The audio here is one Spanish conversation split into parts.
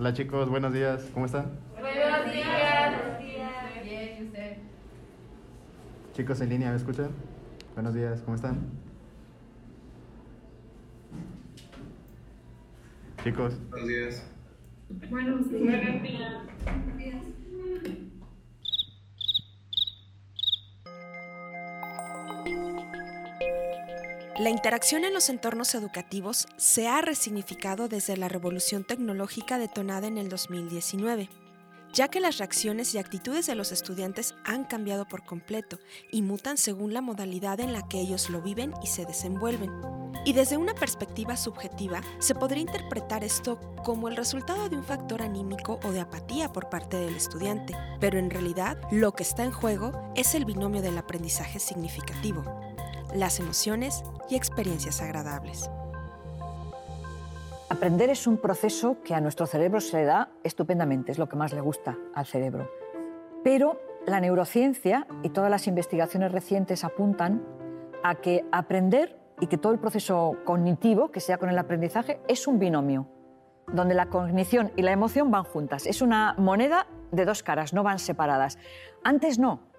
Hola chicos, buenos días, ¿cómo están? Buenos días. Buenos días. Bien, ¿y usted? Chicos en línea, ¿me escuchan? Buenos días, ¿cómo están? Chicos, Buenos días. Buenos días. La interacción en los entornos educativos se ha resignificado desde la revolución tecnológica detonada en el 2019, ya que las reacciones y actitudes de los estudiantes han cambiado por completo y mutan según la modalidad en la que ellos lo viven y se desenvuelven. Y desde una perspectiva subjetiva, se podría interpretar esto como el resultado de un factor anímico o de apatía por parte del estudiante, pero en realidad lo que está en juego es el binomio del aprendizaje significativo, las emociones y experiencias agradables. Aprender es un proceso que a nuestro cerebro se le da estupendamente, es lo que más le gusta al cerebro. Pero la neurociencia y todas las investigaciones recientes apuntan a que aprender y que todo el proceso cognitivo que sea con el aprendizaje es un binomio, donde la cognición y la emoción van juntas. Es una moneda de dos caras, no van separadas. Antes no.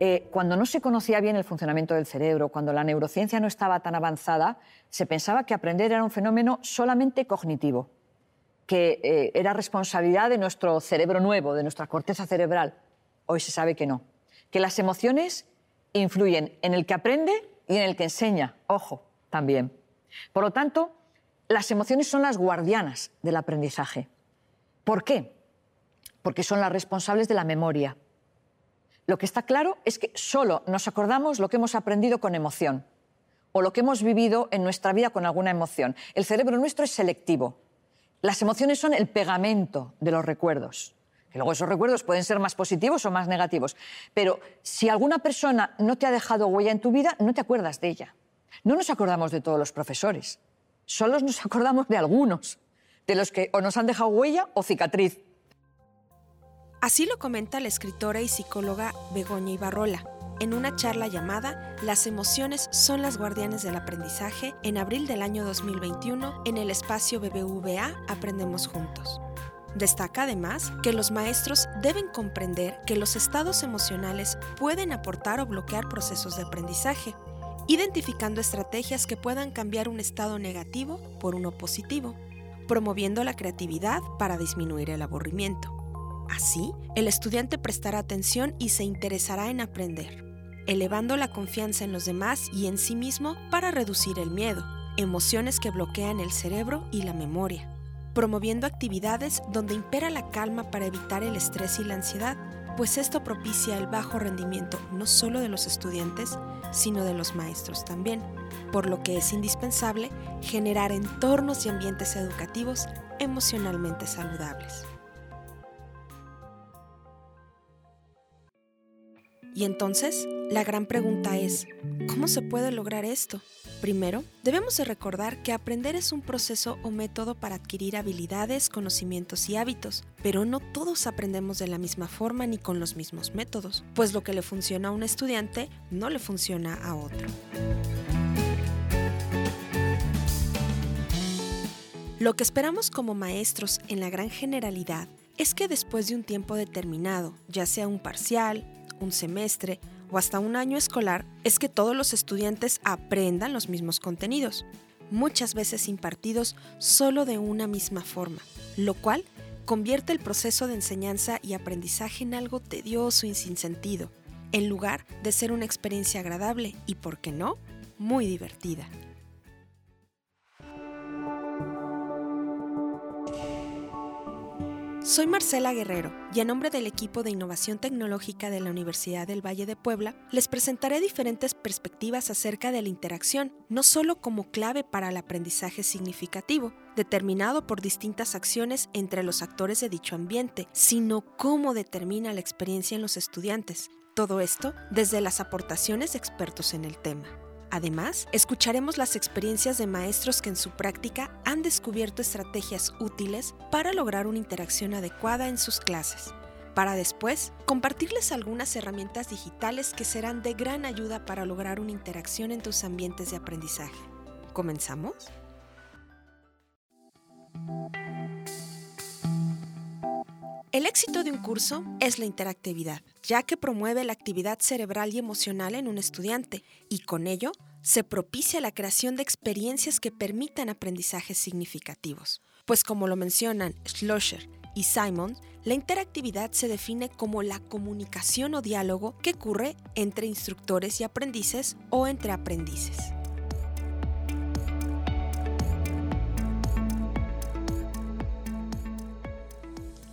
Eh, cuando no se conocía bien el funcionamiento del cerebro, cuando la neurociencia no estaba tan avanzada, se pensaba que aprender era un fenómeno solamente cognitivo, que eh, era responsabilidad de nuestro cerebro nuevo, de nuestra corteza cerebral. Hoy se sabe que no, que las emociones influyen en el que aprende y en el que enseña, ojo, también. Por lo tanto, las emociones son las guardianas del aprendizaje. ¿Por qué? Porque son las responsables de la memoria. Lo que está claro es que solo nos acordamos lo que hemos aprendido con emoción o lo que hemos vivido en nuestra vida con alguna emoción. El cerebro nuestro es selectivo. Las emociones son el pegamento de los recuerdos. Que luego esos recuerdos pueden ser más positivos o más negativos. Pero si alguna persona no te ha dejado huella en tu vida, no te acuerdas de ella. No nos acordamos de todos los profesores. Solo nos acordamos de algunos, de los que o nos han dejado huella o cicatriz. Así lo comenta la escritora y psicóloga Begoña Ibarrola en una charla llamada Las emociones son las guardianes del aprendizaje en abril del año 2021 en el espacio BBVA Aprendemos Juntos. Destaca además que los maestros deben comprender que los estados emocionales pueden aportar o bloquear procesos de aprendizaje, identificando estrategias que puedan cambiar un estado negativo por uno positivo, promoviendo la creatividad para disminuir el aburrimiento. Así, el estudiante prestará atención y se interesará en aprender, elevando la confianza en los demás y en sí mismo para reducir el miedo, emociones que bloquean el cerebro y la memoria, promoviendo actividades donde impera la calma para evitar el estrés y la ansiedad, pues esto propicia el bajo rendimiento no solo de los estudiantes, sino de los maestros también, por lo que es indispensable generar entornos y ambientes educativos emocionalmente saludables. Y entonces, la gran pregunta es, ¿cómo se puede lograr esto? Primero, debemos de recordar que aprender es un proceso o método para adquirir habilidades, conocimientos y hábitos, pero no todos aprendemos de la misma forma ni con los mismos métodos, pues lo que le funciona a un estudiante no le funciona a otro. Lo que esperamos como maestros en la gran generalidad es que después de un tiempo determinado, ya sea un parcial, un semestre o hasta un año escolar es que todos los estudiantes aprendan los mismos contenidos, muchas veces impartidos solo de una misma forma, lo cual convierte el proceso de enseñanza y aprendizaje en algo tedioso y sin sentido, en lugar de ser una experiencia agradable y, por qué no, muy divertida. Soy Marcela Guerrero y a nombre del equipo de innovación tecnológica de la Universidad del Valle de Puebla les presentaré diferentes perspectivas acerca de la interacción, no solo como clave para el aprendizaje significativo, determinado por distintas acciones entre los actores de dicho ambiente, sino cómo determina la experiencia en los estudiantes. Todo esto desde las aportaciones de expertos en el tema. Además, escucharemos las experiencias de maestros que en su práctica han descubierto estrategias útiles para lograr una interacción adecuada en sus clases, para después compartirles algunas herramientas digitales que serán de gran ayuda para lograr una interacción en tus ambientes de aprendizaje. ¿Comenzamos? El éxito de un curso es la interactividad, ya que promueve la actividad cerebral y emocional en un estudiante y con ello se propicia la creación de experiencias que permitan aprendizajes significativos. Pues como lo mencionan Schlosser y Simon, la interactividad se define como la comunicación o diálogo que ocurre entre instructores y aprendices o entre aprendices.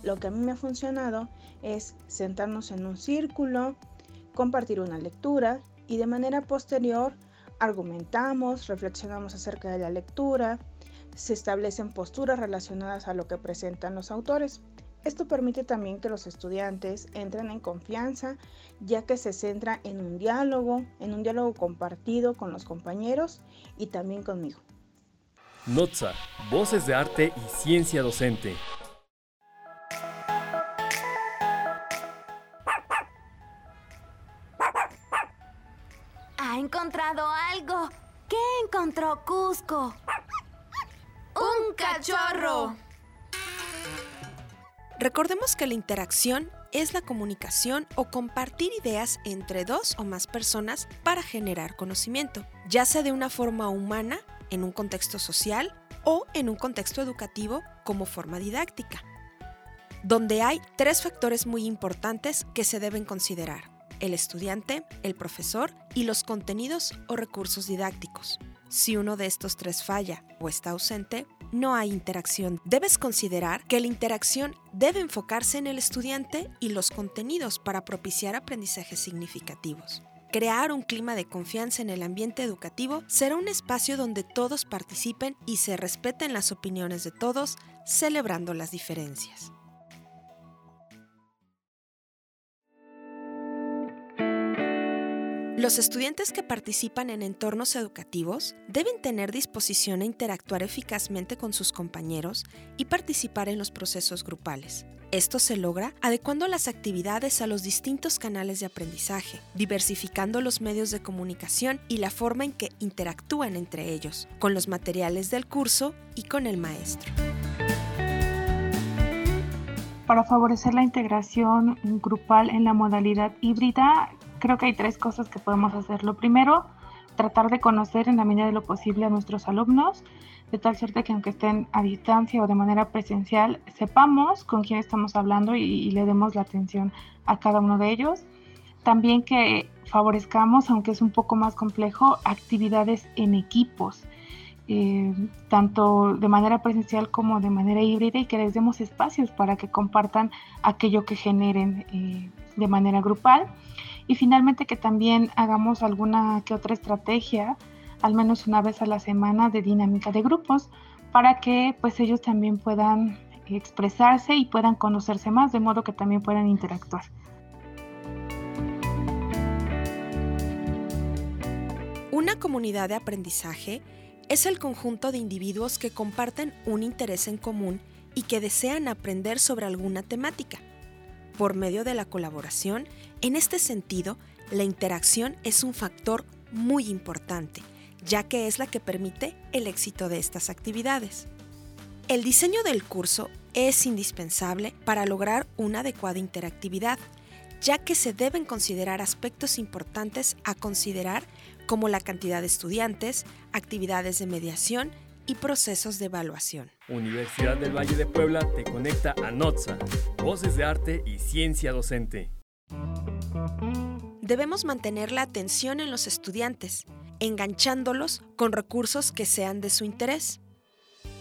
Lo que a mí me ha funcionado es sentarnos en un círculo, compartir una lectura y de manera posterior argumentamos, reflexionamos acerca de la lectura, se establecen posturas relacionadas a lo que presentan los autores. Esto permite también que los estudiantes entren en confianza, ya que se centra en un diálogo, en un diálogo compartido con los compañeros y también conmigo. Notza, Voces de Arte y Ciencia Docente. Cusco? ¡Un cachorro! Recordemos que la interacción es la comunicación o compartir ideas entre dos o más personas para generar conocimiento, ya sea de una forma humana, en un contexto social o en un contexto educativo como forma didáctica, donde hay tres factores muy importantes que se deben considerar el estudiante, el profesor y los contenidos o recursos didácticos. Si uno de estos tres falla o está ausente, no hay interacción. Debes considerar que la interacción debe enfocarse en el estudiante y los contenidos para propiciar aprendizajes significativos. Crear un clima de confianza en el ambiente educativo será un espacio donde todos participen y se respeten las opiniones de todos, celebrando las diferencias. Los estudiantes que participan en entornos educativos deben tener disposición a interactuar eficazmente con sus compañeros y participar en los procesos grupales. Esto se logra adecuando las actividades a los distintos canales de aprendizaje, diversificando los medios de comunicación y la forma en que interactúan entre ellos, con los materiales del curso y con el maestro. Para favorecer la integración grupal en la modalidad híbrida, creo que hay tres cosas que podemos hacer. Lo primero, tratar de conocer en la medida de lo posible a nuestros alumnos, de tal suerte que aunque estén a distancia o de manera presencial, sepamos con quién estamos hablando y, le demos la atención a cada uno de ellos. También que favorezcamos, aunque es un poco más complejo, actividades en equipos, eh, tanto de manera presencial como de manera híbrida y que les demos espacios para que compartan aquello que generen eh, de manera grupal y finalmente que también hagamos alguna que otra estrategia, al menos una vez a la semana, de dinámica de grupos para que pues ellos también puedan expresarse y puedan conocerse más, de modo que también puedan interactuar. Una comunidad de aprendizaje es el conjunto de individuos que comparten un interés en común y que desean aprender sobre alguna temática por medio de la colaboración. En este sentido, la interacción es un factor muy importante, ya que es la que permite el éxito de estas actividades. El diseño del curso es indispensable para lograr una adecuada interactividad, ya que se deben considerar aspectos importantes a considerar como la cantidad de estudiantes, actividades de mediación y procesos de evaluación. Universidad del Valle de Puebla te conecta a NOTSA, Voces de Arte y Ciencia Docente. Debemos mantener la atención en los estudiantes, enganchándolos con recursos que sean de su interés.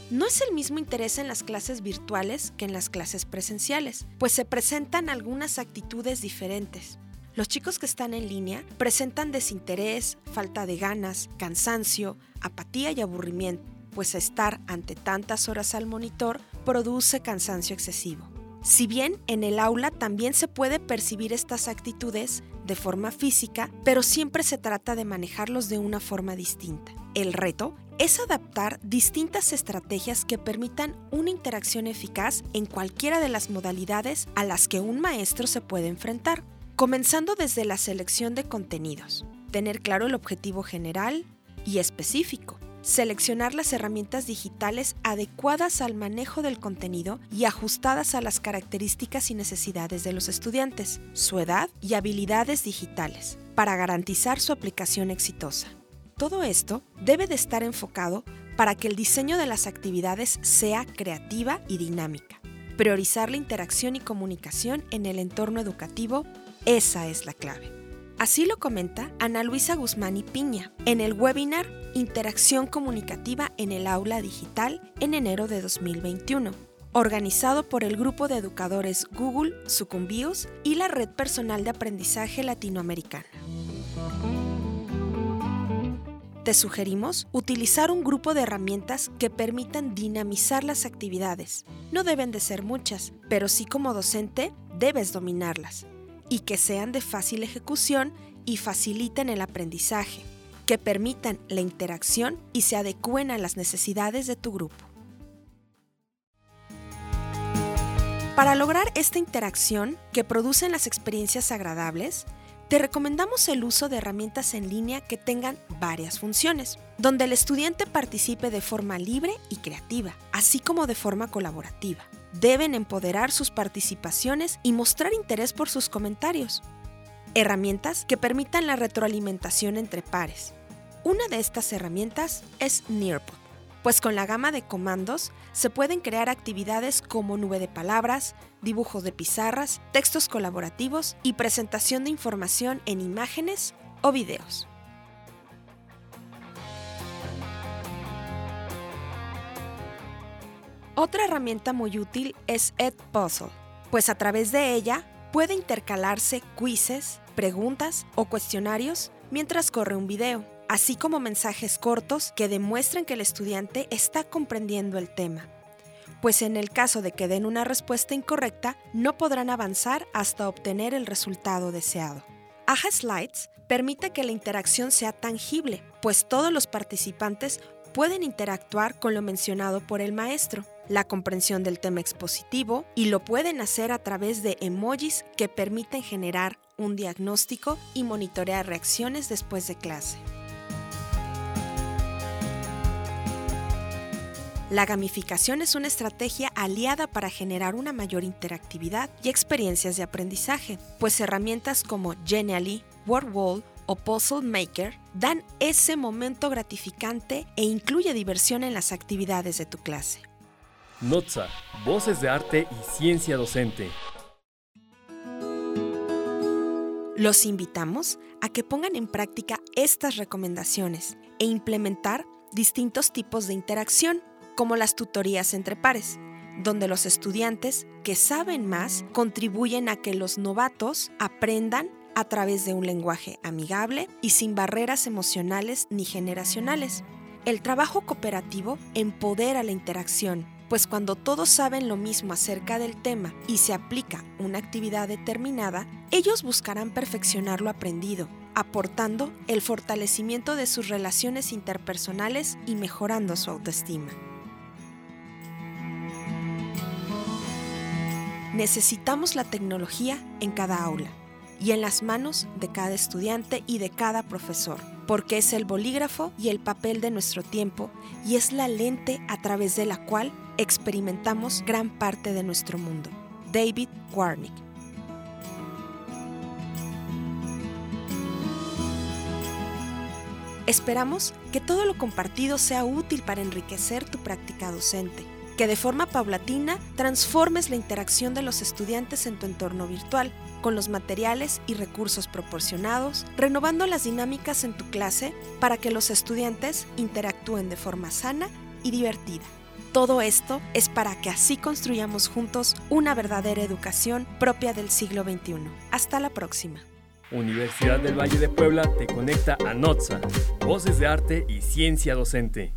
No es el mismo interés en las clases virtuales que en las clases presenciales, pues se presentan algunas actitudes diferentes. Los chicos que están en línea presentan desinterés, falta de ganas, cansancio, apatía y aburrimiento pues estar ante tantas horas al monitor produce cansancio excesivo. Si bien en el aula también se puede percibir estas actitudes de forma física, pero siempre se trata de manejarlos de una forma distinta. El reto es adaptar distintas estrategias que permitan una interacción eficaz en cualquiera de las modalidades a las que un maestro se puede enfrentar, comenzando desde la selección de contenidos, tener claro el objetivo general y específico, seleccionar las herramientas digitales adecuadas al manejo del contenido y ajustadas a las características y necesidades de los estudiantes, su edad y habilidades digitales, para garantizar su aplicación exitosa. Todo esto debe de estar enfocado para que el diseño de las actividades sea creativa y dinámica. Priorizar la interacción y comunicación en el entorno educativo, esa es la clave. Así lo comenta Ana Luisa Guzmán y Piña en el webinar Interacción Comunicativa en el Aula Digital en enero de 2021, organizado por el grupo de educadores Google, Sucumbios y la Red Personal de Aprendizaje Latinoamericana. Te sugerimos utilizar un grupo de herramientas que permitan dinamizar las actividades. No deben de ser muchas, pero sí como docente debes dominarlas y que sean de fácil ejecución y faciliten el aprendizaje, que permitan la interacción y se adecúen a las necesidades de tu grupo. Para lograr esta interacción que producen las experiencias agradables, te recomendamos el uso de herramientas en línea que tengan varias funciones, donde el estudiante participe de forma libre y creativa, así como de forma colaborativa deben empoderar sus participaciones y mostrar interés por sus comentarios. Herramientas que permitan la retroalimentación entre pares. Una de estas herramientas es Nearpod, pues con la gama de comandos se pueden crear actividades como nube de palabras, dibujos de pizarras, textos colaborativos y presentación de información en imágenes o videos. Otra herramienta muy útil es Edpuzzle, pues a través de ella puede intercalarse quizzes, preguntas o cuestionarios mientras corre un video, así como mensajes cortos que demuestren que el estudiante está comprendiendo el tema. Pues en el caso de que den una respuesta incorrecta, no podrán avanzar hasta obtener el resultado deseado. Aja Slides permite que la interacción sea tangible, pues todos los participantes pueden interactuar con lo mencionado por el maestro, la comprensión del tema expositivo y lo pueden hacer a través de emojis que permiten generar un diagnóstico y monitorear reacciones después de clase. La gamificación es una estrategia aliada para generar una mayor interactividad y experiencias de aprendizaje, pues herramientas como Genially, WordWall o Puzzle Maker dan ese momento gratificante e incluye diversión en las actividades de tu clase. Notza, Voces de Arte y Ciencia Docente. Los invitamos a que pongan en práctica estas recomendaciones e implementar distintos tipos de interacción, como las tutorías entre pares, donde los estudiantes que saben más contribuyen a que los novatos aprendan a través de un lenguaje amigable y sin barreras emocionales ni generacionales. El trabajo cooperativo empodera la interacción, pues cuando todos saben lo mismo acerca del tema y se aplica una actividad determinada, ellos buscarán perfeccionar lo aprendido, aportando el fortalecimiento de sus relaciones interpersonales y mejorando su autoestima. Necesitamos la tecnología en cada aula y en las manos de cada estudiante y de cada profesor, porque es el bolígrafo y el papel de nuestro tiempo y es la lente a través de la cual experimentamos gran parte de nuestro mundo. David Warnick. Esperamos que todo lo compartido sea útil para enriquecer tu práctica docente que de forma paulatina transformes la interacción de los estudiantes en tu entorno virtual, con los materiales y recursos proporcionados, renovando las dinámicas en tu clase para que los estudiantes interactúen de forma sana y divertida. Todo esto es para que así construyamos juntos una verdadera educación propia del siglo XXI. Hasta la próxima. Universidad del Valle de Puebla te conecta a NOTSA, Voces de Arte y Ciencia Docente.